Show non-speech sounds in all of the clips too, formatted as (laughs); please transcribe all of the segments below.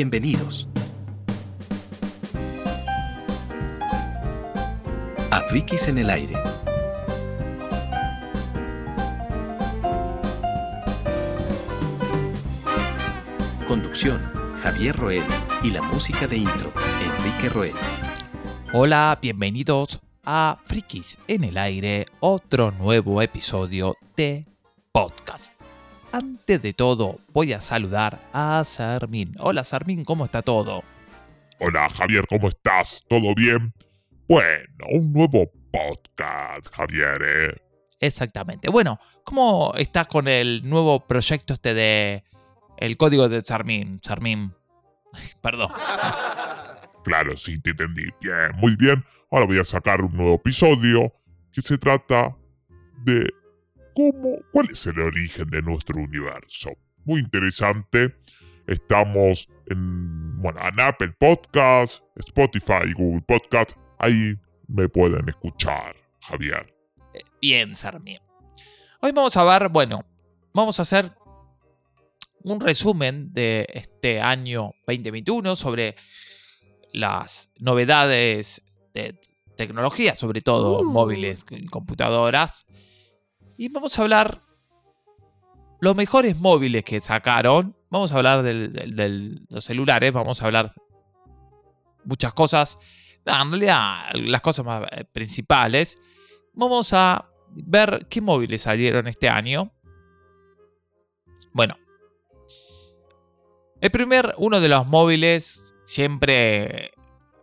Bienvenidos. A Frikis en el aire. Conducción, Javier Roel y la música de intro, Enrique Roel. Hola, bienvenidos a Frikis en el aire, otro nuevo episodio de podcast. Antes de todo, voy a saludar a Sarmin. Hola Sarmin, ¿cómo está todo? Hola Javier, ¿cómo estás? ¿Todo bien? Bueno, un nuevo podcast, Javier, ¿eh? Exactamente. Bueno, ¿cómo estás con el nuevo proyecto este de el código de Sarmin? Sarmin. (laughs) Perdón. Claro, sí, te entendí. Bien, muy bien. Ahora voy a sacar un nuevo episodio que se trata de cómo, cuál es el origen de nuestro universo. Muy interesante. Estamos en, bueno, en Apple Podcast, Spotify, Google Podcast. Ahí me pueden escuchar, Javier. Bien, Sarmin. Hoy vamos a ver, bueno, vamos a hacer un resumen de este año 2021 sobre las novedades de tecnología, sobre todo móviles y computadoras. Y vamos a hablar los mejores móviles que sacaron. Vamos a hablar de los celulares, vamos a hablar muchas cosas. En realidad, las cosas más eh, principales. Vamos a ver qué móviles salieron este año. Bueno, el primer, uno de los móviles, siempre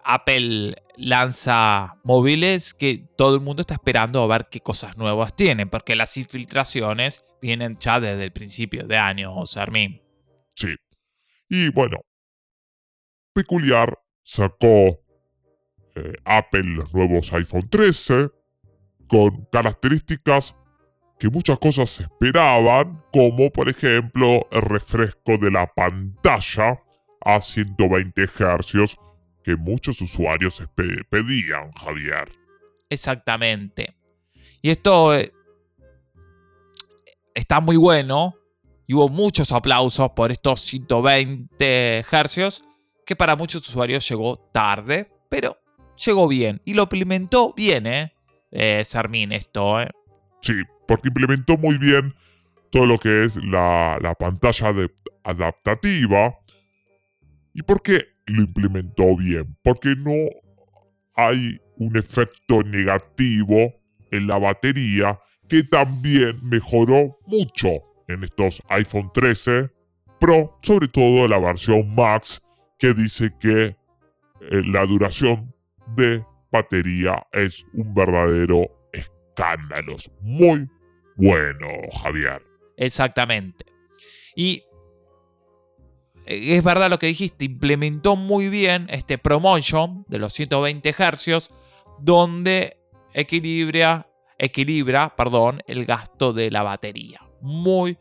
Apple lanza móviles que todo el mundo está esperando a ver qué cosas nuevas tienen, porque las infiltraciones vienen ya desde el principio de año, Sarmín. Sí. Y bueno, peculiar sacó eh, Apple los nuevos iPhone 13 con características que muchas cosas esperaban, como por ejemplo el refresco de la pantalla a 120 Hz que muchos usuarios pedían, Javier. Exactamente. Y esto eh, está muy bueno y hubo muchos aplausos por estos 120 Hz que para muchos usuarios llegó tarde, pero llegó bien y lo implementó bien, ¿eh? eh Sarmin, esto, ¿eh? Sí, porque implementó muy bien todo lo que es la, pantalla adaptativa. ¿Y por qué lo implementó bien? Porque no hay un efecto negativo en la batería que también mejoró mucho en estos iPhone 13 Pro, sobre todo la versión Max, que dice que eh, la duración de batería es un verdadero escándalos. Muy bueno, Javier. Exactamente. Y es verdad lo que dijiste, implementó muy bien este promotion de los 120 Hz, donde equilibra, equilibra perdón, el gasto de la batería. Muy,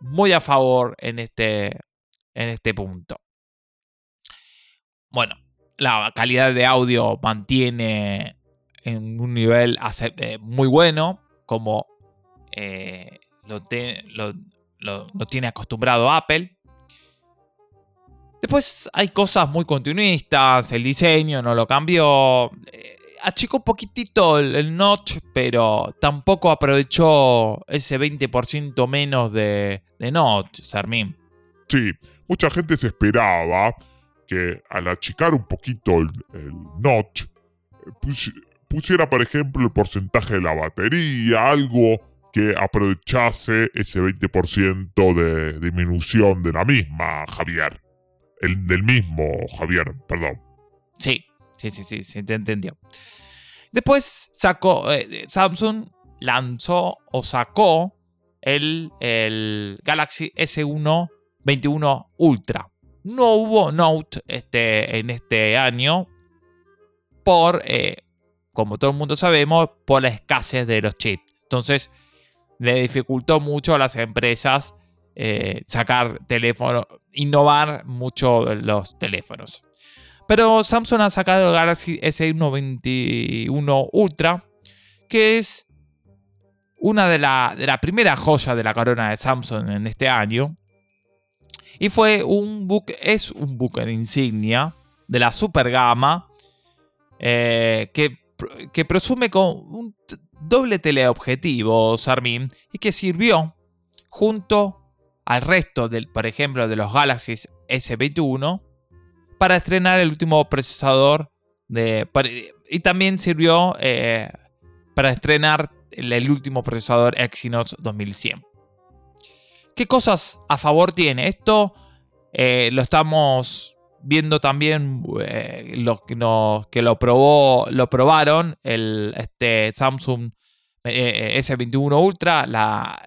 muy a favor en este, en este punto. Bueno, la calidad de audio mantiene en un nivel eh, muy bueno, como eh, lo, tiene acostumbrado Apple. Después hay cosas muy continuistas, el diseño no lo cambió. Eh, achicó un poquitito el, notch, pero tampoco aprovechó ese 20% menos de, notch, Sermín. Sí, mucha gente se esperaba que al achicar un poquito el, notch, pusiera, por ejemplo, el porcentaje de la batería, algo que aprovechase ese 20% de disminución de la misma, Javier. El del mismo, Javier, perdón. Sí, sí, sí, sí, se te entendió. Después sacó, eh, Samsung lanzó o sacó el, el Galaxy S1 21 Ultra. No hubo Note este, en este año por eh, como todo el mundo sabemos, por la escasez de los chips. Entonces, le dificultó mucho a las empresas eh, sacar teléfonos, innovar mucho los teléfonos. Pero Samsung ha sacado el Galaxy S21 Ultra, que es una de las la primera joyas de la corona de Samsung en este año. Y fue un buque, es un buque insignia de la super gama eh, que, que presume con un doble teleobjetivo, Sarmin, y que sirvió junto al resto, del, por ejemplo, de los Galaxy S21 para estrenar el último procesador de, y también sirvió eh, para estrenar el, último procesador Exynos 2100. ¿Qué cosas a favor tiene? Esto eh, lo estamos viendo también eh, que lo probó, lo probaron el este, Samsung eh, S21 Ultra, la,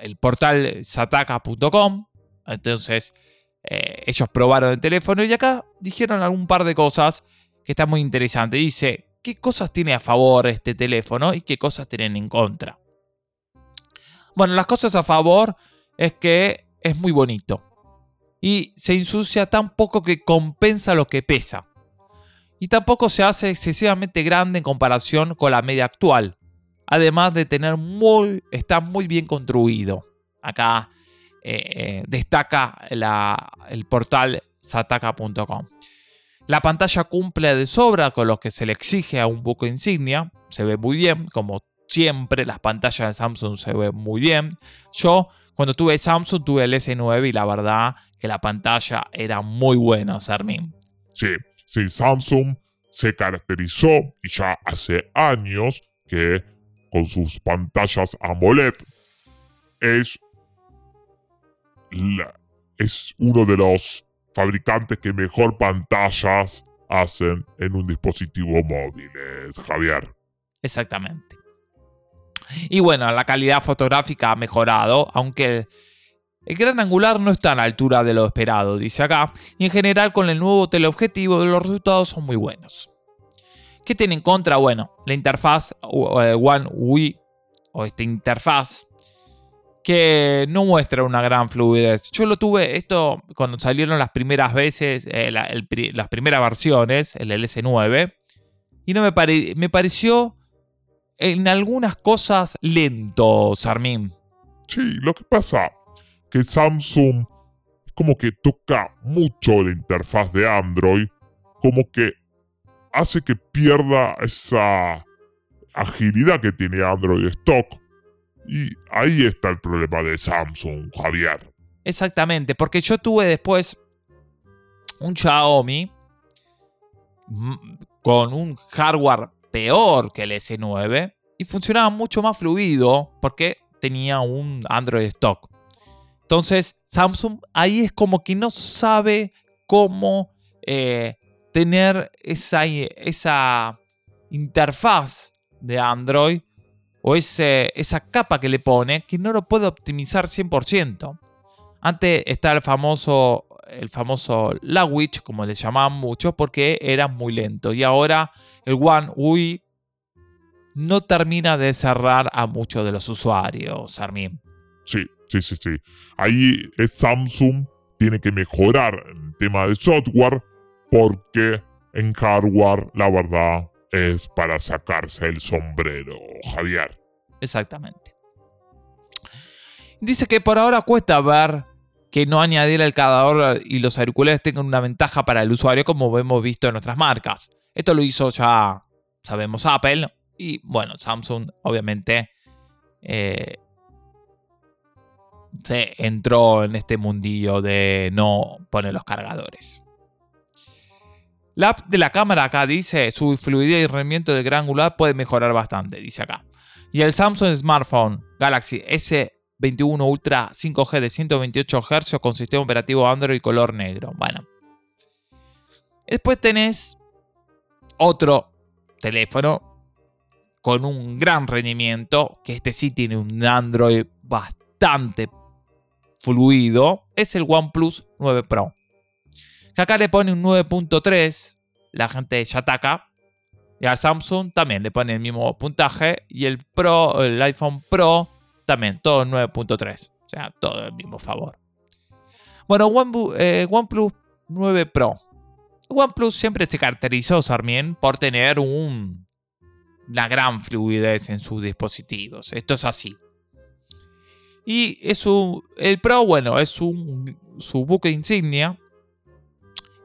el portal sataka.com. Entonces, ellos probaron el teléfono y acá dijeron algún par de cosas que están muy interesantes. Dice, ¿qué cosas tiene a favor este teléfono y qué cosas tienen en contra? Bueno, las cosas a favor es que es muy bonito. Y se ensucia tan poco que compensa lo que pesa. Y tampoco se hace excesivamente grande en comparación con la media actual. Además de tener muy, está muy bien construido. Acá eh, eh, destaca el portal sataka.com. La pantalla cumple de sobra con lo que se le exige a un buque insignia. Se ve muy bien, como siempre las pantallas de Samsung se ven muy bien. Yo cuando tuve Samsung tuve el S9 y la verdad que la pantalla era muy buena, Sermin. Sí, sí, Samsung se caracterizó y ya hace años que con sus pantallas AMOLED es, es uno de los fabricantes que mejor pantallas hacen en un dispositivo móvil, Javier. Exactamente. Y bueno, la calidad fotográfica ha mejorado, aunque el gran angular no está a la altura de lo esperado, dice acá, y en general con el nuevo teleobjetivo los resultados son muy buenos. ¿Qué tiene en contra? Bueno, la interfaz One UI o esta interfaz que no muestra una gran fluidez. Yo lo tuve esto cuando salieron las primeras veces, eh, las primeras versiones, el LS9, y no me, me pareció en algunas cosas lento, Sarmín. Sí, lo que pasa que Samsung como que toca mucho la interfaz de Android, como que hace que pierda esa agilidad que tiene Android stock. Y ahí está el problema de Samsung, Javier. Exactamente, porque yo tuve después un Xiaomi mm, con un hardware peor que el S9 y funcionaba mucho más fluido porque tenía un Android stock. Entonces, Samsung ahí es como que no sabe cómo eh, tener esa, esa interfaz de Android o ese, esa capa que le pone que no lo puede optimizar 100%. Antes está el famoso, el famoso Lagwitch, como le llamaban mucho, porque era muy lento. Y ahora el One UI no termina de cerrar a muchos de los usuarios, Armin. Sí, sí, sí, sí. Ahí Samsung tiene que mejorar el tema de software porque en hardware la verdad es para sacarse el sombrero, Javier. Exactamente. Dice que por ahora cuesta ver que no añadir el cargador y los auriculares tengan una ventaja para el usuario como hemos visto en otras marcas. Esto lo hizo ya, sabemos, Apple. Y bueno, Samsung obviamente eh, se entró en este mundillo de no poner los cargadores. La app de la cámara acá dice, su fluidez y rendimiento de gran angular puede mejorar bastante, dice acá. Y el Samsung Smartphone Galaxy S21 Ultra 5G de 128 Hz con sistema operativo Android color negro. Bueno. Después tenés otro teléfono con un gran rendimiento, que este sí tiene un Android bastante fluido, es el OnePlus 9 Pro. Acá le pone un 9.3, la gente ya ataca. Y al Samsung también le pone el mismo puntaje. Y el Pro, el iPhone Pro, también, todo 9.3. O sea, todo el mismo favor. Bueno, eh, OnePlus 9 Pro. OnePlus siempre se caracterizó, Sarmien, por tener un, una gran fluidez en sus dispositivos. Esto es así. Y es un, el Pro, bueno, es un, su buque insignia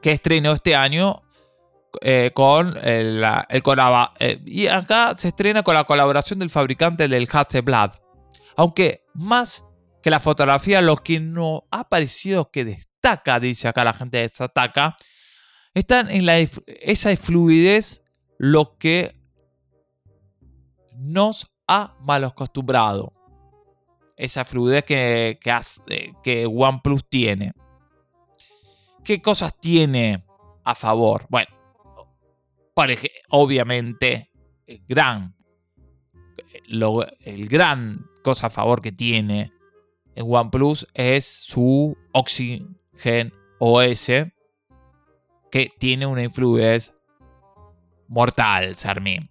que estrenó este año eh, con el, el eh, y acá se estrena con la colaboración del fabricante del Hasselblad. Aunque más que la fotografía, lo que no ha parecido que destaca, dice acá la gente de Sataka, están en la, esa fluidez lo que nos ha mal acostumbrado. Esa fluidez que, eh, que OnePlus tiene. ¿Qué cosas tiene a favor? Bueno, obviamente, el gran, el gran cosa a favor que tiene en OnePlus es su Oxygen OS, que tiene una influencia mortal, Sarmin.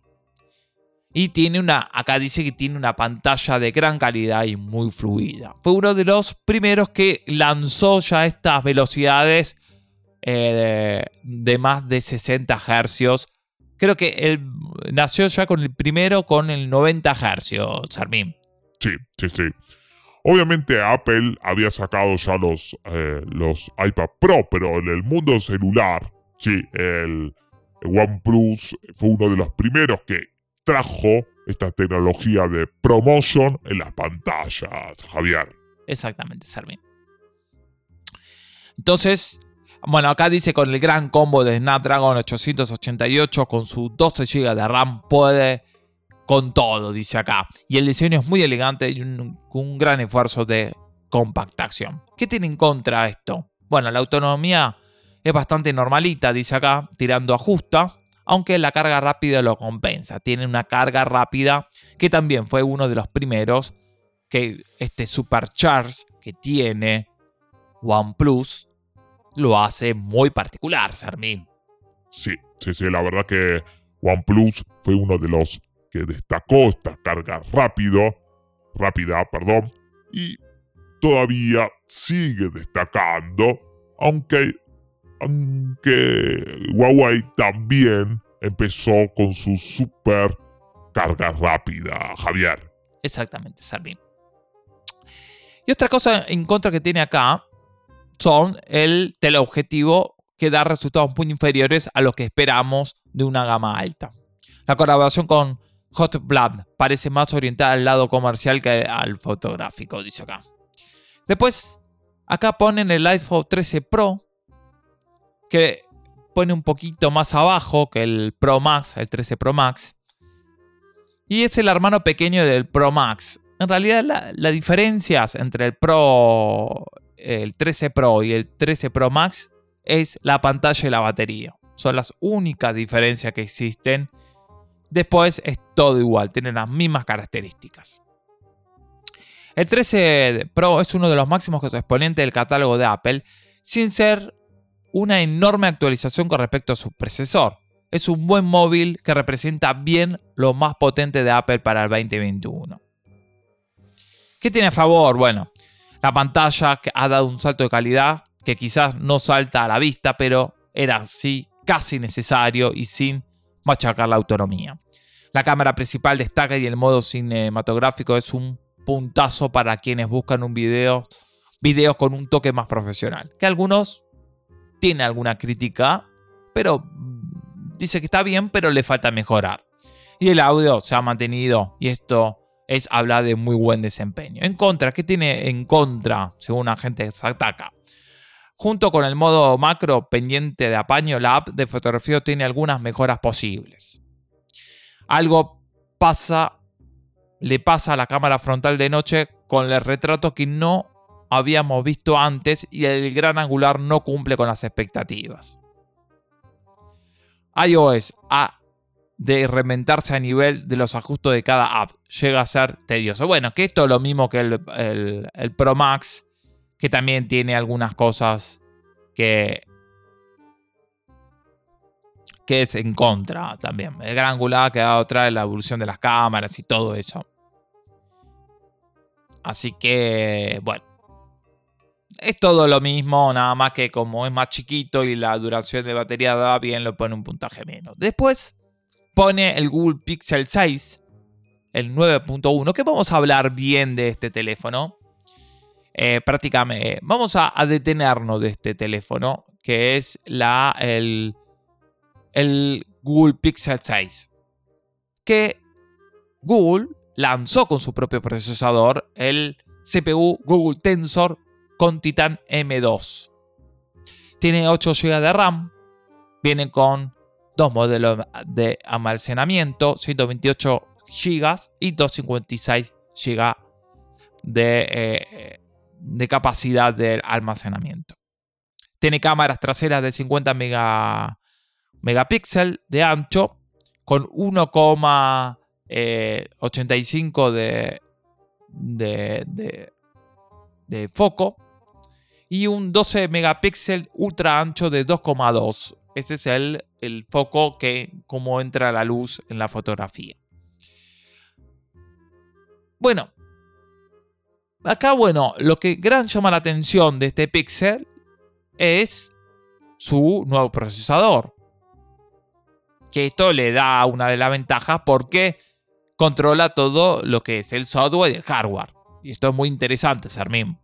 Y tiene una, acá dice que tiene una pantalla de gran calidad y muy fluida. Fue uno de los primeros que lanzó ya estas velocidades eh, de, más de 60 Hz creo que él nació ya con el primero con el 90 Hz, Sarmín. Sí, sí, sí. Obviamente Apple había sacado ya los, eh, los iPad Pro, pero en el mundo celular, sí, el, OnePlus fue uno de los primeros que trajo esta tecnología de promotion en las pantallas, Javier. Exactamente, Sarmín. Entonces, bueno, acá dice con el gran combo de Snapdragon 888 con sus 12 GB de RAM puede con todo, dice acá. Y el diseño es muy elegante y un, un gran esfuerzo de compactación. ¿Qué tiene en contra esto? Bueno, la autonomía es bastante normalita, dice acá, tirando a justa, aunque la carga rápida lo compensa. Tiene una carga rápida que también fue uno de los primeros que este supercharge que tiene OnePlus lo hace muy particular, Sarmín. Sí, sí, sí, la verdad que OnePlus fue uno de los que destacó esta carga rápido, rápida, perdón, y todavía sigue destacando, aunque, aunque Huawei también empezó con su super carga rápida, Javier. Exactamente, Sarmín. Y otra cosa en contra que tiene acá son el teleobjetivo que da resultados muy inferiores a lo que esperamos de una gama alta. La colaboración con Hot Blood parece más orientada al lado comercial que al fotográfico, dice acá. Después, acá ponen el iPhone 13 Pro, que pone un poquito más abajo que el Pro Max, el 13 Pro Max. Y es el hermano pequeño del Pro Max. En realidad, las diferencias entre el Pro el 13 Pro y el 13 Pro Max es la pantalla y la batería. Son las únicas diferencias que existen. Después es todo igual, tienen las mismas características. El 13 Pro es uno de los máximos exponentes del catálogo de Apple, sin ser una enorme actualización con respecto a su predecesor. Es un buen móvil que representa bien lo más potente de Apple para el 2021. ¿Qué tiene a favor? Bueno, la pantalla que ha dado un salto de calidad que quizás no salta a la vista, pero era así casi necesario y sin machacar la autonomía. La cámara principal destaca y el modo cinematográfico es un puntazo para quienes buscan un video, video con un toque más profesional. Que algunos tienen alguna crítica, pero dice que está bien, pero le falta mejorar. Y el audio se ha mantenido y esto es hablar de muy buen desempeño. En contra, ¿qué tiene en contra, según la gente ataca? Junto con el modo macro pendiente de apaño, la app de fotografía tiene algunas mejoras posibles. Algo pasa, le pasa a la cámara frontal de noche con el retrato que no habíamos visto antes y el gran angular no cumple con las expectativas. iOS ha de reinventarse a nivel de los ajustes de cada app. Llega a ser tedioso. Bueno, que esto es lo mismo que el, Pro Max, que también tiene algunas cosas que, que es en contra también. El gran angular ha dado atrás la evolución de las cámaras y todo eso. Así que, bueno. Es todo lo mismo, nada más que como es más chiquito y la duración de batería da bien, lo pone un puntaje menos. Después, pone el Google Pixel 6, el 9.1, que vamos a hablar bien de este teléfono. eh, prácticamente, vamos a, detenernos de este teléfono, que es la, el, el Google Pixel 6, que Google lanzó con su propio procesador el CPU Google Tensor con Titan M2. Tiene 8 GB de RAM, viene con dos modelos de almacenamiento, 128 GB y 256 GB de, eh, de capacidad de almacenamiento. Tiene cámaras traseras de 50 megapíxeles de ancho con 1,85 de, de, de, foco y un 12 megapíxeles ultra ancho de 2,2. Este es el, el foco que como entra la luz en la fotografía. Bueno, acá, bueno, lo que gran llama la atención de este Pixel es su nuevo procesador. Que esto le da una de las ventajas porque controla todo lo que es el software y el hardware. Y esto es muy interesante, Sermín.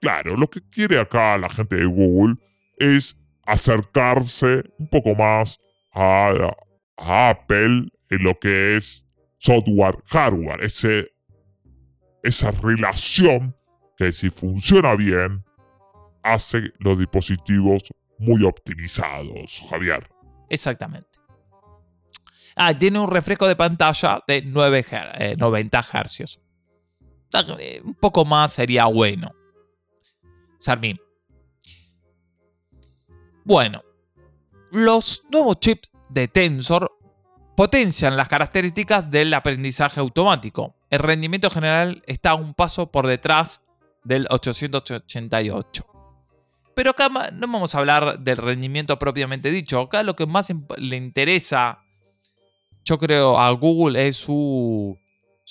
Claro, lo que quiere acá la gente de Google es acercarse un poco más a, Apple en lo que es software, hardware, ese esa relación que si funciona bien, hace los dispositivos muy optimizados, Javier. Exactamente. Ah, tiene un refresco de pantalla de 9 90 Hz. Un poco más sería bueno. Sarmín. Bueno, los nuevos chips de Tensor potencian las características del aprendizaje automático. El rendimiento general está un paso por detrás del 888. Pero acá no vamos a hablar del rendimiento propiamente dicho. Acá lo que más le interesa, yo creo, a Google es su,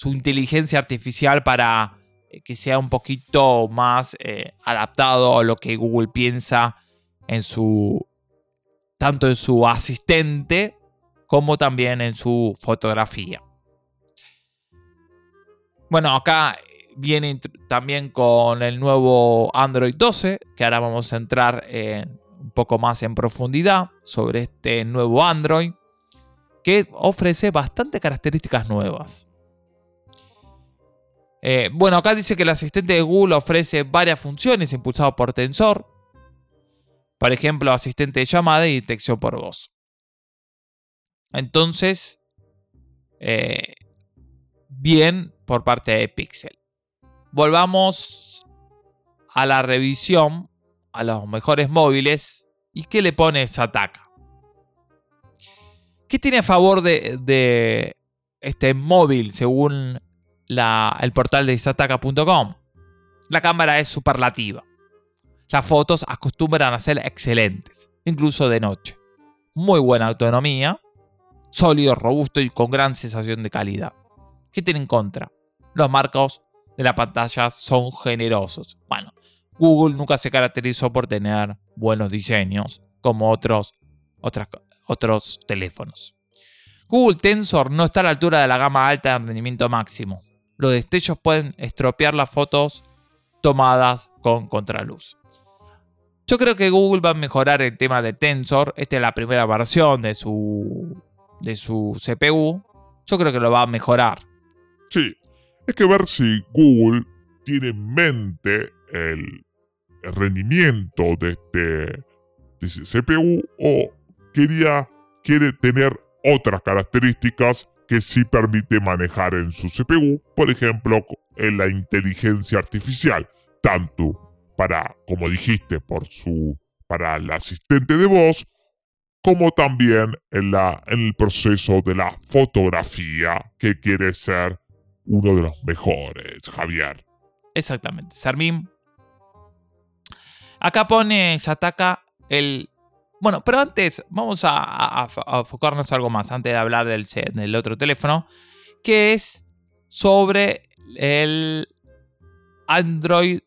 inteligencia artificial para que sea un poquito más eh, adaptado a lo que Google piensa en su tanto en su asistente como también en su fotografía. Bueno, acá viene también con el nuevo Android 12, que ahora vamos a entrar un poco más en profundidad sobre este nuevo Android, que ofrece bastantes características nuevas. Eh, bueno, acá dice que el asistente de Google ofrece varias funciones impulsadas por Tensor. Por ejemplo, asistente de llamada y detección por voz. Entonces, eh, bien por parte de Pixel. Volvamos a la revisión, a los mejores móviles. ¿Y qué le pone Sataka? ¿Qué tiene a favor de, este móvil según el portal de sataka.com? La cámara es superlativa. Las fotos acostumbran a ser excelentes, incluso de noche. Muy buena autonomía, sólido, robusto y con gran sensación de calidad. ¿Qué tiene en contra? Los marcos de la pantalla son generosos. Bueno, Google nunca se caracterizó por tener buenos diseños como otros, otros teléfonos. Google Tensor no está a la altura de la gama alta de rendimiento máximo. Los destellos pueden estropear las fotos tomadas con contraluz. Yo creo que Google va a mejorar el tema de Tensor. Esta es la primera versión de su de su CPU, yo creo que lo va a mejorar. Sí, hay que ver si Google tiene en mente el, rendimiento de este, CPU o quería, quiere tener otras características que sí permite manejar en su CPU, por ejemplo, en la inteligencia artificial, tanto para, como dijiste, por su, para el asistente de voz, como también en, la, en el proceso de la fotografía, que quiere ser uno de los mejores, Javier. Exactamente, Sarmín. Acá pone, se ataca el... Bueno, pero antes vamos a, enfocarnos algo más, antes de hablar del, del otro teléfono, que es sobre el Android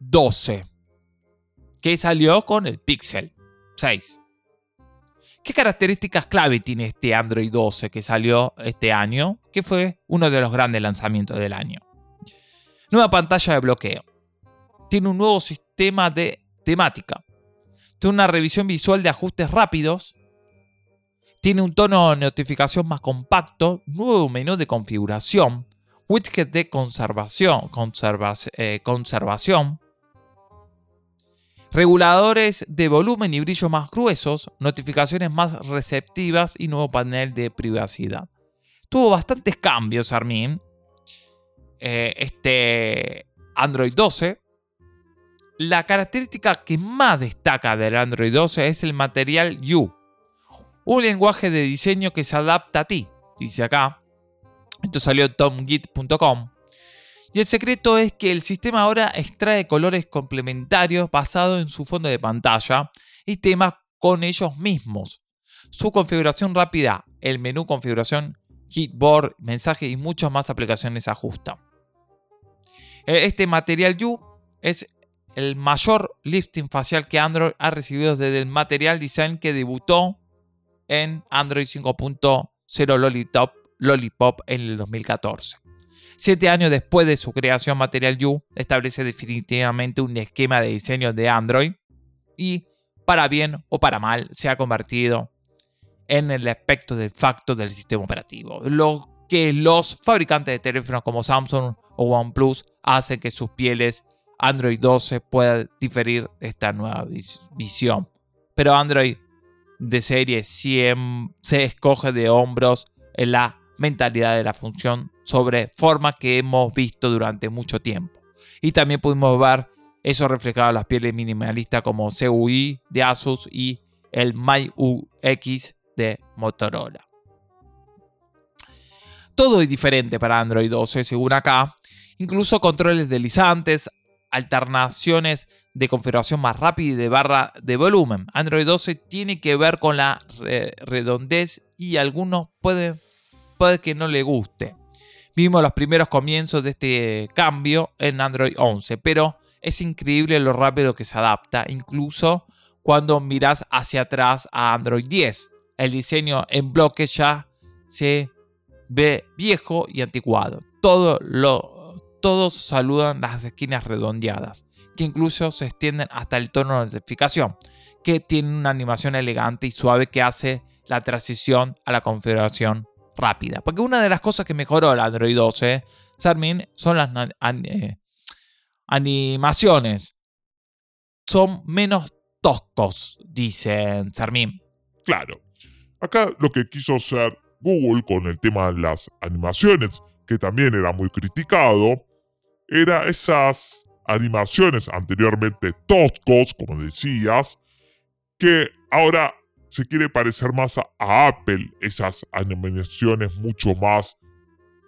12, que salió con el Pixel 6. ¿Qué características clave tiene este Android 12 que salió este año? Que fue uno de los grandes lanzamientos del año. Nueva pantalla de bloqueo. tiene un nuevo sistema de temática. Una revisión visual de ajustes rápidos. Tiene un tono de notificación más compacto. Nuevo menú de configuración. Widget de conservación. eh, conservación reguladores de volumen y brillo más gruesos, notificaciones más receptivas y nuevo panel de privacidad. Tuvo bastantes cambios, Armin. Eh, este Android 12. La característica que más destaca del Android 12 es el material U, un lenguaje de diseño que se adapta a ti, dice acá. Esto salió tomgit.com. Y el secreto es que el sistema ahora extrae colores complementarios basados en su fondo de pantalla y temas con ellos mismos. Su configuración rápida, el menú configuración, keyboard, mensaje y muchas más aplicaciones ajustan. E, este Material U es el mayor lifting facial que Android ha recibido desde el Material Design que debutó en Android 5.0 Lollipop, Lollipop en el 2014. Siete años después de su creación, Material U establece definitivamente un esquema de diseño de Android y, para bien o para mal, se ha convertido en el aspecto de facto del sistema operativo. Lo que los fabricantes de teléfonos como Samsung o OnePlus hacen que sus pieles Android 12 pueda diferir de esta nueva visión. Pero Android de serie siempre se escoge de hombros en la mentalidad de la función sobre forma que hemos visto durante mucho tiempo. Y también pudimos ver eso reflejado en las pieles minimalistas como CUI de Asus y el MyUX de Motorola. Todo es diferente para Android 12 según acá, incluso controles deslizantes, alternaciones de configuración más rápida y de barra de volumen. Android 12 tiene que ver con la redondez y algunos pueden puede que no le guste. Vimos los primeros comienzos de este cambio en Android 11, pero es increíble lo rápido que se adapta, incluso cuando miras hacia atrás a Android 10. El diseño en bloque ya se ve viejo y anticuado. Todo lo, todos saludan las esquinas redondeadas, que incluso se extienden hasta el tono de notificación, que tiene una animación elegante y suave que hace la transición a la configuración rápida. Porque una de las cosas que mejoró el Android 12, Sarmin, son las eh, animaciones. Son menos toscos, dicen Sarmin. Claro. Acá lo que quiso hacer Google con el tema de las animaciones, que también era muy criticado, era esas animaciones anteriormente toscos, como decías, que ahora se quiere parecer más a, Apple, esas animaciones mucho más,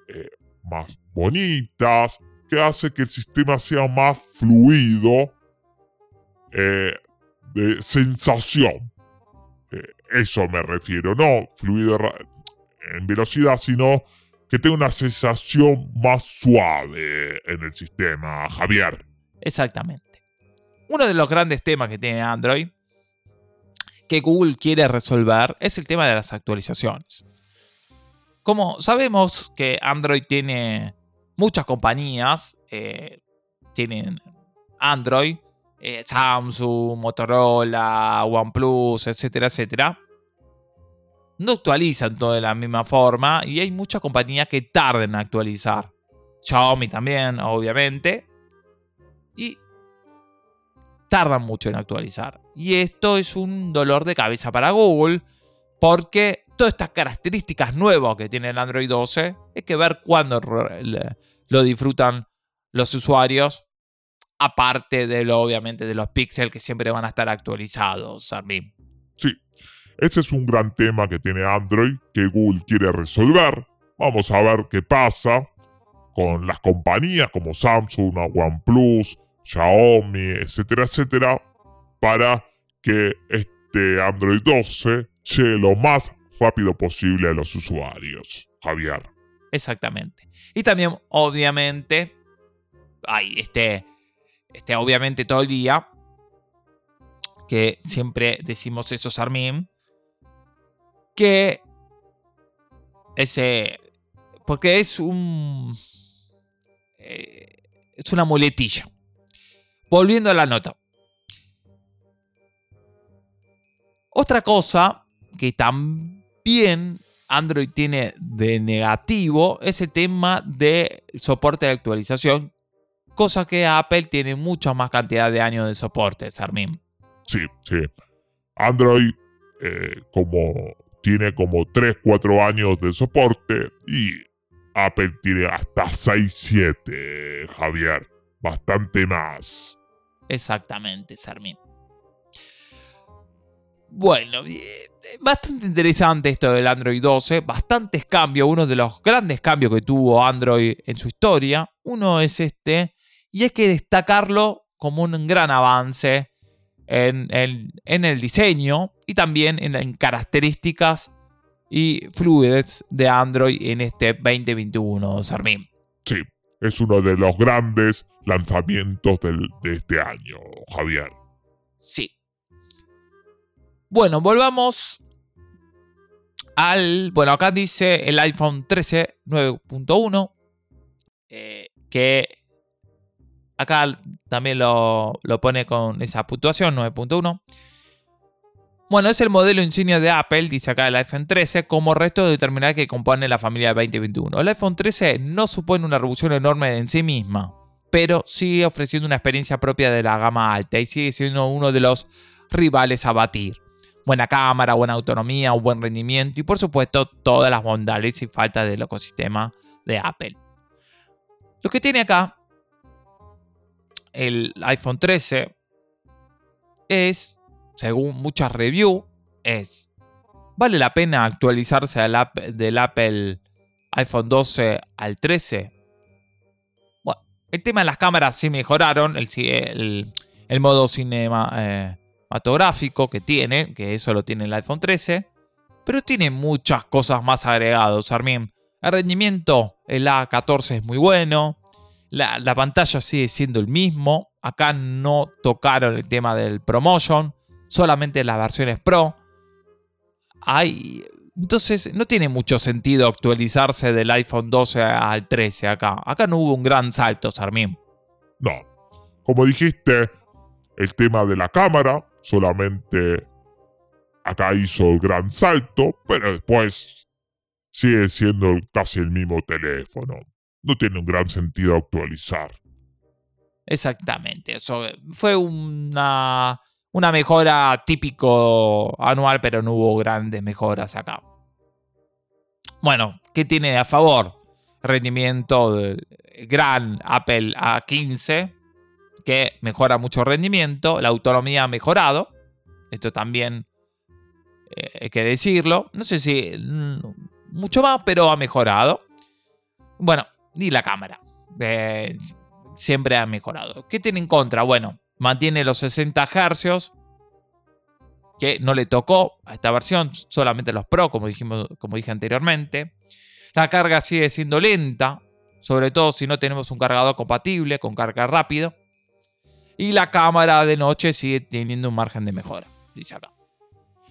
eh, más bonitas, que hace que el sistema sea más fluido eh, de sensación. Eh, eso me refiero, no fluido en velocidad, sino que tenga una sensación más suave en el sistema, Javier. Exactamente. Uno de los grandes temas que tiene Android que Google quiere resolver es el tema de las actualizaciones. Como sabemos que Android tiene muchas compañías, eh, tienen Android, eh, Samsung, Motorola, OnePlus, etcétera, etcétera, no actualizan todo de la misma forma y hay muchas compañías que tardan en actualizar. Xiaomi también, obviamente. Y tardan mucho en actualizar. Y esto es un dolor de cabeza para Google porque todas estas características nuevas que tiene el Android 12 hay que ver cuándo lo disfrutan los usuarios. Aparte de lo, obviamente, de los píxeles que siempre van a estar actualizados, Armin. Sí, ese es un gran tema que tiene Android que Google quiere resolver. Vamos a ver qué pasa con las compañías como Samsung, OnePlus, Xiaomi, etcétera, etcétera, para que este Android 12 llegue lo más rápido posible a los usuarios. Javier. Exactamente. Y también, obviamente, hay este, este, obviamente todo el día, que siempre decimos eso, Sarmin, que ese, porque es un, eh, es una muletilla. volviendo a la nota. Otra cosa que también Android tiene de negativo es el tema de soporte de actualización, cosa que Apple tiene mucha más cantidad de años de soporte, Sarmin. Sí, sí. Android eh, como tiene como 3, 4 años de soporte y Apple tiene hasta 6, 7, Javier. Bastante más. Exactamente, Sarmin. Bueno, eh, bastante interesante esto del Android 12, bastantes cambios, uno de los grandes cambios que tuvo Android en su historia, uno es este, y hay que destacarlo como un gran avance en, el diseño y también en, características y fluidez de Android en este 2021, Sarmín. Sí, es uno de los grandes lanzamientos de este año, Javier. Sí. Bueno, volvamos al. Bueno, acá dice el iPhone 13 9.1. Eh, que acá también lo, lo, pone con esa puntuación, 9.1. Bueno, es el modelo insignia de Apple, dice acá el iPhone 13, como resto determinado que compone la familia 2021. El iPhone 13 no supone una revolución enorme en sí misma, pero sigue ofreciendo una experiencia propia de la gama alta y sigue siendo uno de los rivales a batir buena cámara, buena autonomía, buen rendimiento y por supuesto todas las bondades y faltas del ecosistema de Apple. Lo que tiene acá el iPhone 13 es, según muchas reviews, es, ¿vale la pena actualizarse del Apple iPhone 12 al 13? Bueno, el tema de las cámaras sí mejoraron, el, el, el modo cinema... Eh, que tiene, que eso lo tiene el iPhone 13, pero tiene muchas cosas más agregadas, Armin. El rendimiento, el A14 es muy bueno, la, pantalla sigue siendo el mismo, acá no tocaron el tema del promotion, solamente las versiones Pro. Hay, entonces no tiene mucho sentido actualizarse del iPhone 12 al 13 acá. Acá no hubo un gran salto, Sarmín. No. Como dijiste, el tema de la cámara, solamente acá hizo el gran salto, pero después sigue siendo casi el mismo teléfono. No tiene un gran sentido actualizar. Exactamente, eso fue una, una mejora típico anual, pero no hubo grandes mejoras acá. Bueno, ¿qué tiene a favor? Rendimiento del gran Apple A15, que mejora mucho rendimiento, la autonomía ha mejorado, esto también eh, hay que decirlo, no sé si mm, mucho más, pero ha mejorado. Bueno, y la cámara, eh, siempre ha mejorado. ¿Qué tiene en contra? Bueno, mantiene los 60 Hz, que no le tocó a esta versión, solamente los Pro, como, dijimos, como dije anteriormente. La carga sigue siendo lenta, sobre todo si no tenemos un cargador compatible con carga rápido. Y la cámara de noche sigue teniendo un margen de mejora, dice acá.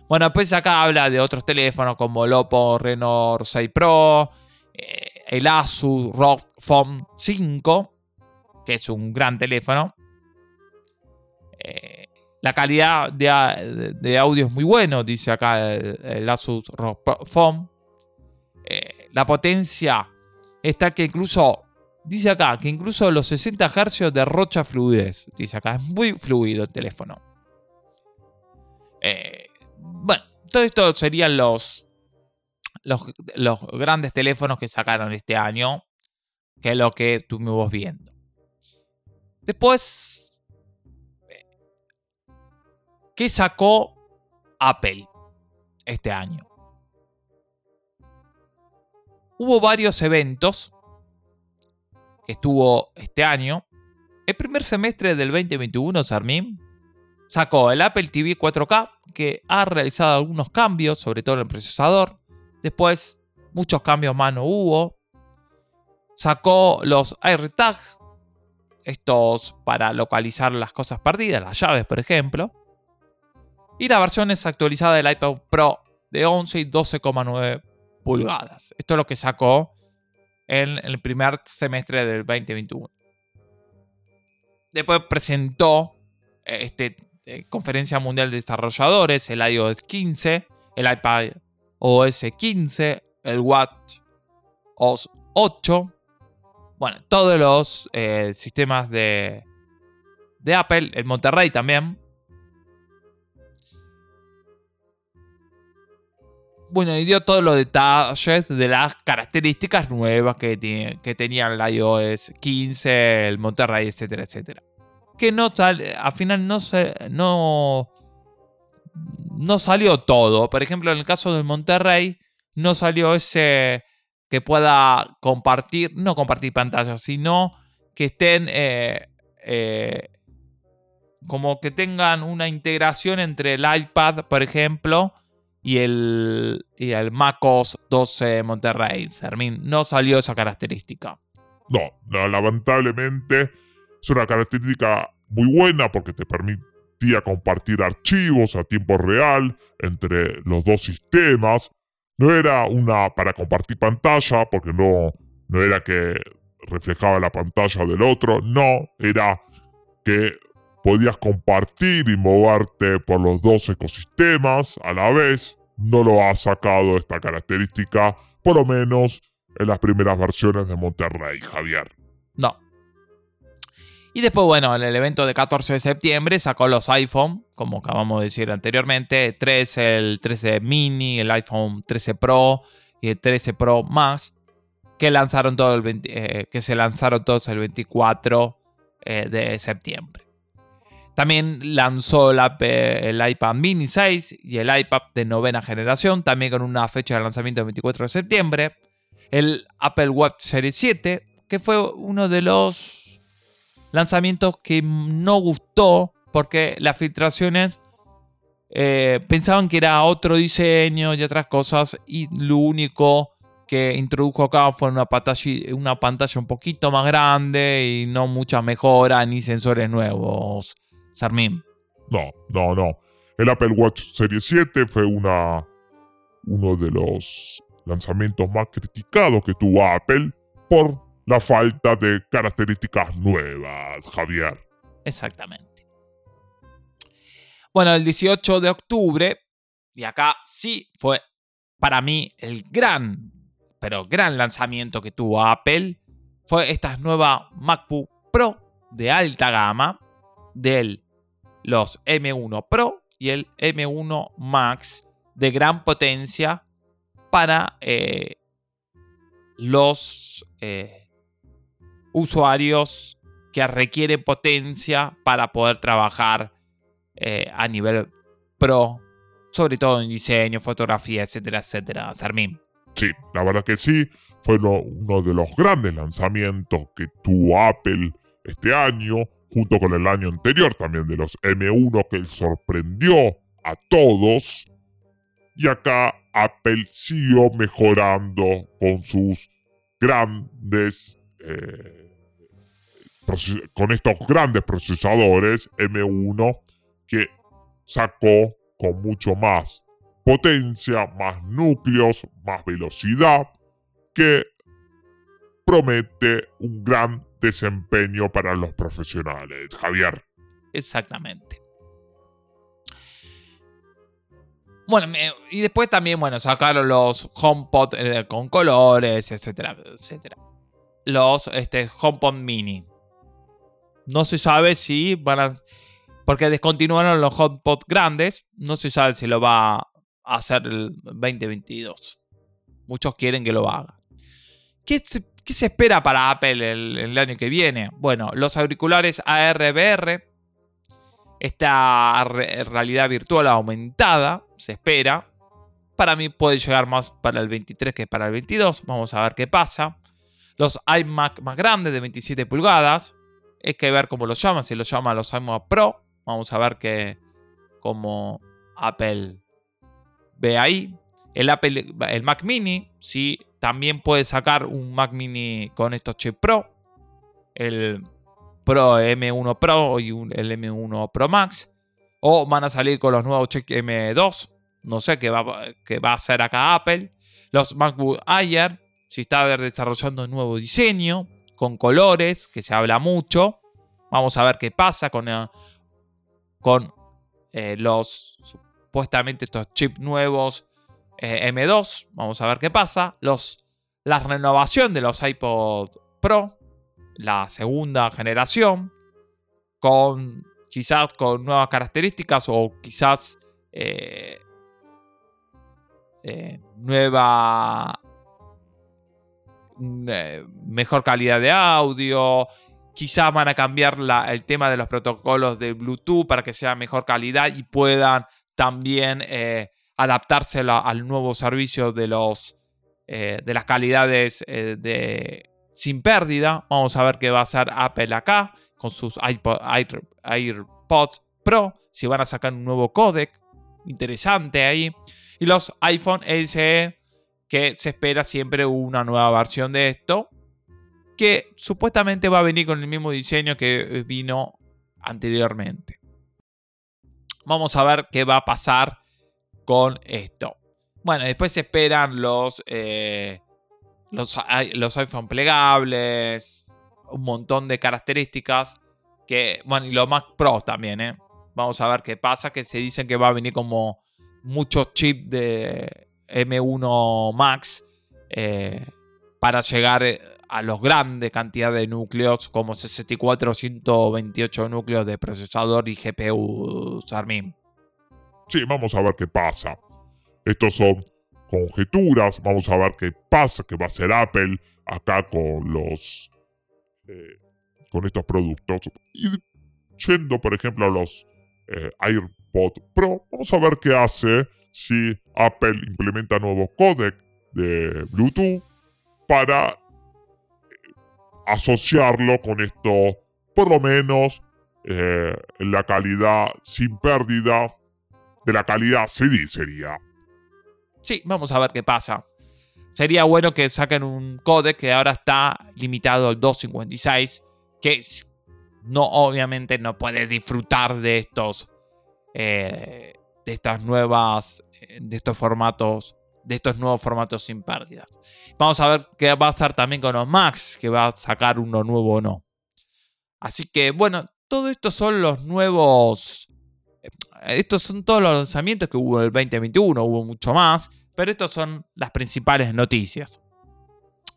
Bueno, pues acá habla de otros teléfonos como el Oppo Reno 6 Pro, eh, el Asus ROG Phone 5, que es un gran teléfono. Eh, la calidad de, audio es muy bueno, dice acá el, Asus ROG Phone. Eh, la potencia está que incluso Dice acá que incluso los 60 Hz derrocha fluidez. Dice acá, es muy fluido el teléfono. Eh, bueno, todo esto serían los, los, grandes teléfonos que sacaron este año, que es lo que estuvimos viendo. Después, ¿qué sacó Apple este año? Hubo varios eventos que estuvo este año, el primer semestre del 2021, Sarmín sacó el Apple TV 4K, que ha realizado algunos cambios, sobre todo en el procesador. Después, muchos cambios más no hubo. Sacó los AirTags, estos para localizar las cosas perdidas, las llaves, por ejemplo. Y la versión es actualizada del iPad Pro de 11 y 12,9 pulgadas. Esto es lo que sacó en el primer semestre del 2021. Después presentó eh, este, eh, Conferencia Mundial de Desarrolladores, el iOS 15, el iPad OS 15, el Watch OS 8. Bueno, todos los eh, sistemas de, de Apple, el Monterrey también. Bueno, y dio todos los detalles de las características nuevas que, que tenía el iOS 15, el Monterrey, etcétera, etcétera. Que no sale, al final no se, no, no salió todo. Por ejemplo, en el caso del Monterrey, no salió ese que pueda compartir, no compartir pantalla, sino que estén eh, eh, como que tengan una integración entre el iPad, por ejemplo, y el, y el MacOS 12 Monterrey. Sermín, no salió esa característica. No, lamentablemente es una característica muy buena porque te permitía compartir archivos a tiempo real entre los dos sistemas. No era una para compartir pantalla porque no, no era que reflejaba la pantalla del otro, no, era que podías compartir y moverte por los dos ecosistemas a la vez. No lo ha sacado esta característica, por lo menos en las primeras versiones de Monterrey, Javier. No. Y después, bueno, en el evento de 14 de septiembre sacó los iPhone, como acabamos de decir anteriormente, 13, el 13 mini, el iPhone 13 Pro y el 13 Pro Max, que, lanzaron todo el eh, que se lanzaron todos el 24 eh, de septiembre. También lanzó el iPad Mini 6 y el iPad de novena generación, también con una fecha de lanzamiento del 24 de septiembre. El Apple Watch Series 7, que fue uno de los lanzamientos que no gustó porque las filtraciones eh, pensaban que era otro diseño y otras cosas y lo único que introdujo acá fue una pantalla, una pantalla un poquito más grande y no mucha mejora ni sensores nuevos. Sarmín. No, no, no. El Apple Watch Series 7 fue una, uno de los lanzamientos más criticados que tuvo Apple por la falta de características nuevas, Javier. Exactamente. Bueno, el 18 de octubre, y acá sí fue para mí el gran, pero gran lanzamiento que tuvo Apple, fue esta nueva MacBook Pro de alta gama del los M1 Pro y el M1 Max de gran potencia para eh, los eh, usuarios que requieren potencia para poder trabajar eh, a nivel pro, sobre todo en diseño, fotografía, etcétera, etcétera. Sarmín. Sí, la verdad que sí, fue uno de los grandes lanzamientos que tuvo Apple este año junto con el año anterior también de los M1 que sorprendió a todos. Y acá Apple siguió mejorando con sus grandes... Eh, con estos grandes procesadores M1 que sacó con mucho más potencia, más núcleos, más velocidad, que promete un gran desempeño para los profesionales, Javier. Exactamente. Bueno, y después también, bueno, sacaron los HomePod eh, con colores, etcétera, etcétera. Los este, HomePod Mini. No se sabe si van a... Porque descontinuaron los HomePod grandes. No se sabe si lo va a hacer el 2022. Muchos quieren que lo haga. ¿Qué ¿Qué se espera para Apple el, año que viene? Bueno, los auriculares ARVR, esta realidad virtual aumentada, se espera. Para mí puede llegar más para el 23 que para el 22. Vamos a ver qué pasa. Los iMac más grandes de 27 pulgadas. Hay que ver cómo los llaman. Si los llaman los iMac Pro. Vamos a ver qué, cómo Apple ve ahí. El, Apple, el Mac Mini, sí, también puede sacar un Mac Mini con estos chips Pro. El Pro M1 Pro y el M1 Pro Max. O van a salir con los nuevos chips M2. No sé qué va, va a hacer acá Apple. Los MacBook Air. Si está desarrollando un nuevo diseño. Con colores, que se habla mucho. Vamos a ver qué pasa con, eh, con eh, los supuestamente estos chips nuevos eh, M2. Vamos a ver qué pasa. Los, la renovación de los iPod Pro, la segunda generación, con quizás con nuevas características o quizás nueva mejor calidad de audio, Quizás van a cambiar el tema de los protocolos de Bluetooth para que sea mejor calidad y puedan también eh, adaptarse al nuevo servicio de, los, eh, de las calidades eh, de, sin pérdida. Vamos a ver qué va a hacer Apple acá con sus AirPods Pro. Si van a sacar un nuevo codec. Interesante ahí. Y los iPhone SE que se espera siempre una nueva versión de esto que supuestamente va a venir con el mismo diseño que vino anteriormente. Vamos a ver qué va a pasar con esto. Bueno, después se esperan los, eh, los, los iPhone plegables, un montón de características que, bueno, y los Mac Pro también, ¿eh? Vamos a ver qué pasa, que se dicen que va a venir como muchos chips de M1 Max eh, para llegar eh, a los grandes cantidades de núcleos como 64 128 núcleos de procesador y GPU Sarmin. Sí, vamos a ver qué pasa. Estos son conjeturas, vamos a ver qué pasa, qué va a hacer Apple acá con los eh, con estos productos. Y yendo, por ejemplo, a los eh, AirPod Pro, vamos a ver qué hace si Apple implementa nuevos códecs de Bluetooth para asociarlo con esto, por lo menos eh, la calidad sin pérdida de la calidad CD sería. Sí, vamos a ver qué pasa. Sería bueno que saquen un codec que ahora está limitado al 256, que no obviamente no puede disfrutar de estos eh, de estas nuevas de estos formatos de estos nuevos formatos sin pérdidas. Vamos a ver qué va a pasar también con los Max, que va a sacar uno nuevo o no. Así que bueno, todo esto son los nuevos... Eh, estos son todos los lanzamientos que hubo en el 2021, hubo mucho más, pero estos son las principales noticias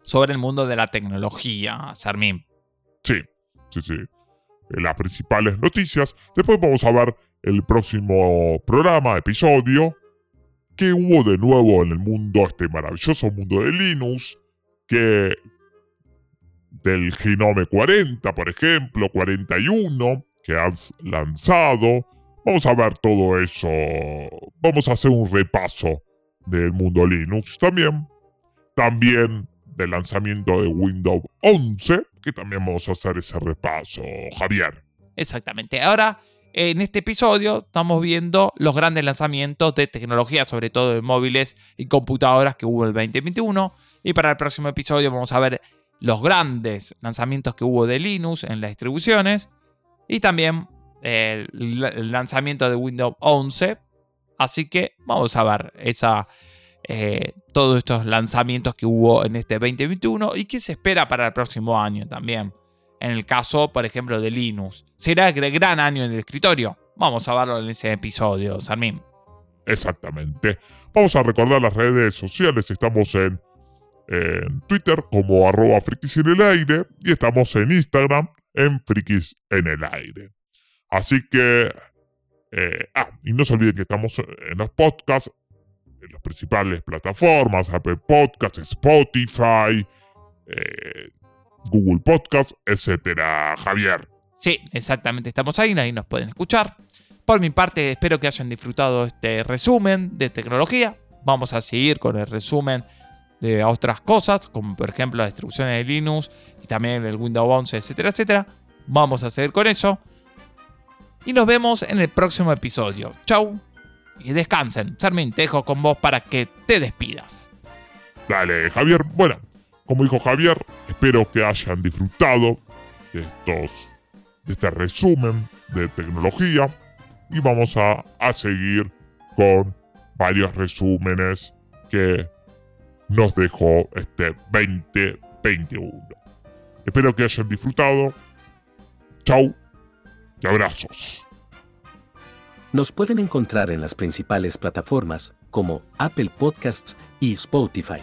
sobre el mundo de la tecnología, Sarmín. Sí, sí, sí. Eh, las principales noticias. Después vamos a ver el próximo programa, episodio, ¿Qué hubo de nuevo en el mundo, este maravilloso mundo de Linux? Que del Genome 40, por ejemplo, 41, que has lanzado. Vamos a ver todo eso. Vamos a hacer un repaso del mundo Linux también. También del lanzamiento de Windows 11, que también vamos a hacer ese repaso, Javier. Exactamente. Ahora en este episodio estamos viendo los grandes lanzamientos de tecnología, sobre todo de móviles y computadoras que hubo el 2021. Y para el próximo episodio vamos a ver los grandes lanzamientos que hubo de Linux en las distribuciones. Y también el, lanzamiento de Windows 11. Así que vamos a ver eh, todos estos lanzamientos que hubo en este 2021 y qué se espera para el próximo año también en el caso, por ejemplo, de Linux. ¿Será el gran año en el escritorio? Vamos a verlo en ese episodio, Sarmín. Exactamente. Vamos a recordar las redes sociales. Estamos en, Twitter como arroba frikis en el aire y estamos en Instagram en frikis en el aire. Así que... Eh, ah, y no se olviden que estamos en los podcasts, en las principales plataformas, Apple Podcasts, Spotify, eh, Google Podcast, etcétera, Javier. Sí, exactamente, estamos ahí, ahí nos pueden escuchar. Por mi parte, espero que hayan disfrutado este resumen de tecnología. Vamos a seguir con el resumen de otras cosas, como por ejemplo las distribuciones de Linux y también el Windows 11, etcétera, etcétera. Vamos a seguir con eso. Y nos vemos en el próximo episodio. Chau y descansen. Sarmin, te dejo con vos para que te despidas. Dale, Javier. Bueno, como dijo Javier, espero que hayan disfrutado de, estos, este resumen de tecnología y vamos a, a seguir con varios resúmenes que nos dejó este 2021. Espero que hayan disfrutado. Chau. Y abrazos. Nos pueden encontrar en las principales plataformas como Apple Podcasts y Spotify.